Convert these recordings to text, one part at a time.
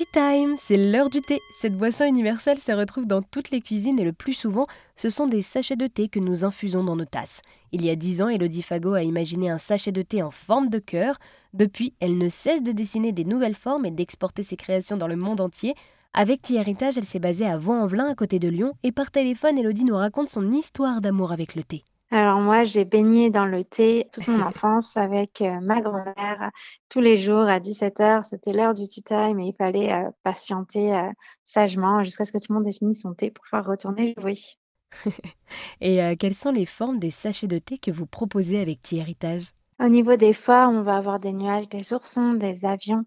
Tea time, c'est l'heure du thé. Cette boisson universelle se retrouve dans toutes les cuisines et le plus souvent, ce sont des sachets de thé que nous infusons dans nos tasses. Il y a dix ans, Elodie Fagot a imaginé un sachet de thé en forme de cœur. Depuis, elle ne cesse de dessiner des nouvelles formes et d'exporter ses créations dans le monde entier. Avec Héritage, elle s'est basée à Vaux-en-Velin, à côté de Lyon, et par téléphone, Elodie nous raconte son histoire d'amour avec le thé. Alors moi, j'ai baigné dans le thé toute mon enfance avec euh, ma grand-mère. Tous les jours à 17h, c'était l'heure du tea time et il fallait euh, patienter euh, sagement jusqu'à ce que tout le monde ait fini son thé pour pouvoir retourner jouer. et quelles sont les formes des sachets de thé que vous proposez avec Héritage? Au niveau des formes, on va avoir des nuages, des oursons, des avions,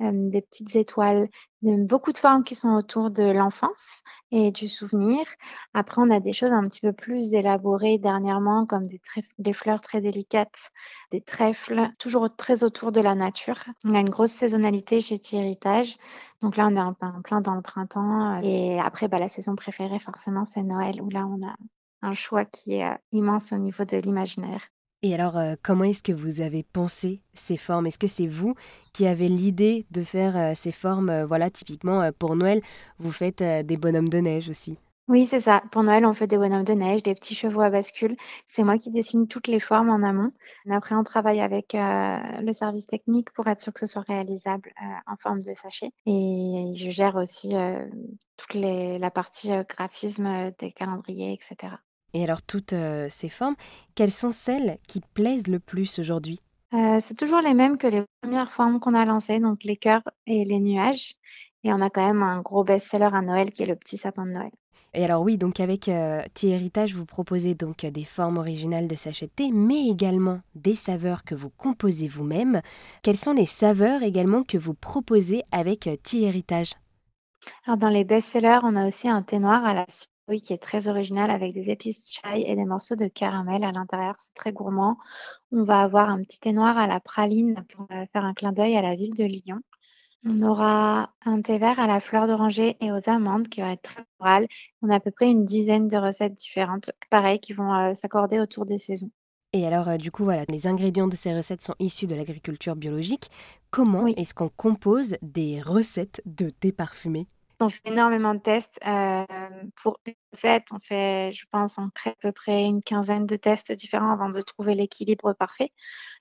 des petites étoiles, beaucoup de formes qui sont autour de l'enfance et du souvenir. Après, on a des choses un petit peu plus élaborées dernièrement, comme des, fleurs très délicates, des trèfles, toujours très autour de la nature. On a une grosse saisonnalité chez Théritage. Donc là, on est en plein dans le printemps. Et après, bah, la saison préférée, forcément, c'est Noël, où là, on a un choix qui est immense au niveau de l'imaginaire. Et alors, euh, comment est-ce que vous avez pensé ces formes? Est-ce que c'est vous qui avez l'idée de faire euh, ces formes euh, Voilà, typiquement pour Noël, vous faites des bonhommes de neige aussi? Oui, c'est ça. Pour Noël, on fait des bonhommes de neige, des petits chevaux à bascule. C'est moi qui dessine toutes les formes en amont. après, on travaille avec le service technique pour être sûr que ce soit réalisable en forme de sachet. Et je gère aussi toute la partie graphisme des calendriers, etc. Et alors, toutes euh, ces formes, quelles sont celles qui plaisent le plus aujourd'hui? Euh, C'est toujours les mêmes que les premières formes qu'on a lancées, donc les cœurs et les nuages. Et on a quand même un gros best-seller à Noël qui est le petit sapin de Noël. Et alors oui, donc avec euh, Héritage, vous proposez donc des formes originales de sachet de thé, mais également des saveurs que vous composez vous-même. Quelles sont les saveurs également que vous proposez avec euh, Héritage? Alors dans les best-sellers, on a aussi un thé noir à la oui, qui est très original avec des épices chai et des morceaux de caramel à l'intérieur. C'est très gourmand. On va avoir un petit thé noir à la praline pour euh, faire un clin d'œil à la ville de Lyon. On aura un thé vert à la fleur d'oranger et aux amandes qui va être très floral. On a à peu près une dizaine de recettes différentes, pareil, qui vont euh, s'accorder autour des saisons. Et alors, euh, du coup, voilà, les ingrédients de ces recettes sont issus de l'agriculture biologique. Comment est-ce qu'on compose des recettes de thé parfumé? On fait énormément de tests. Euh, pour une recette, on fait, je pense, on crée à peu près une quinzaine de tests différents avant de trouver l'équilibre parfait.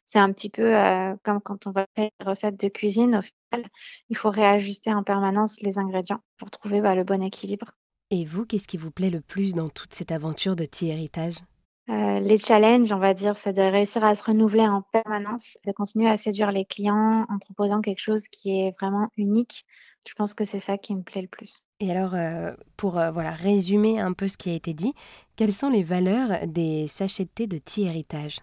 C'est un petit peu euh, comme quand on va faire une recette de cuisine. Au final, il faut réajuster en permanence les ingrédients pour trouver bah, le bon équilibre. Et vous, qu'est-ce qui vous plaît le plus dans toute cette aventure de Tea Héritage euh, les challenges, on va dire, c'est de réussir à se renouveler en permanence, de continuer à séduire les clients en proposant quelque chose qui est vraiment unique. Je pense que c'est ça qui me plaît le plus. Et alors, euh, pour euh, voilà, résumer un peu ce qui a été dit, quelles sont les valeurs des sachets de thé de Tea Héritage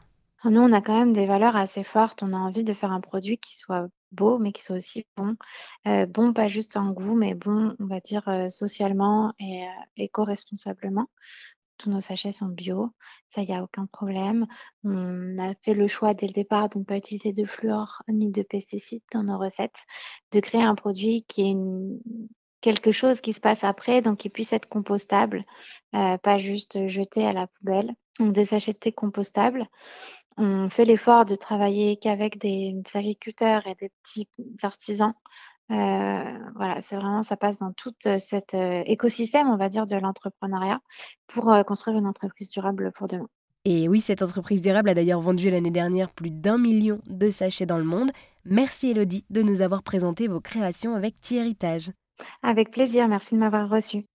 Nous, on a quand même des valeurs assez fortes. On a envie de faire un produit qui soit beau, mais qui soit aussi bon. bon, pas juste en goût, mais bon, on va dire socialement et éco-responsablement. Tous nos sachets sont bio, ça, il y a aucun problème. On a fait le choix dès le départ de ne pas utiliser de fluor ni de pesticides dans nos recettes, de créer un produit qui est quelque chose qui se passe après, donc qui puisse être compostable, euh, pas juste jeté à la poubelle. Donc des sachets de thé compostables. On fait l'effort de travailler qu'avec des agriculteurs et des petits artisans euh, voilà, c'est vraiment, ça passe dans tout euh, cet euh, écosystème, on va dire, de l'entrepreneuriat pour construire une entreprise durable pour demain. Et oui, cette entreprise durable a d'ailleurs vendu l'année dernière plus d'un million de sachets dans le monde. Merci Elodie de nous avoir présenté vos créations avec Thierry Avec plaisir, merci de m'avoir reçu.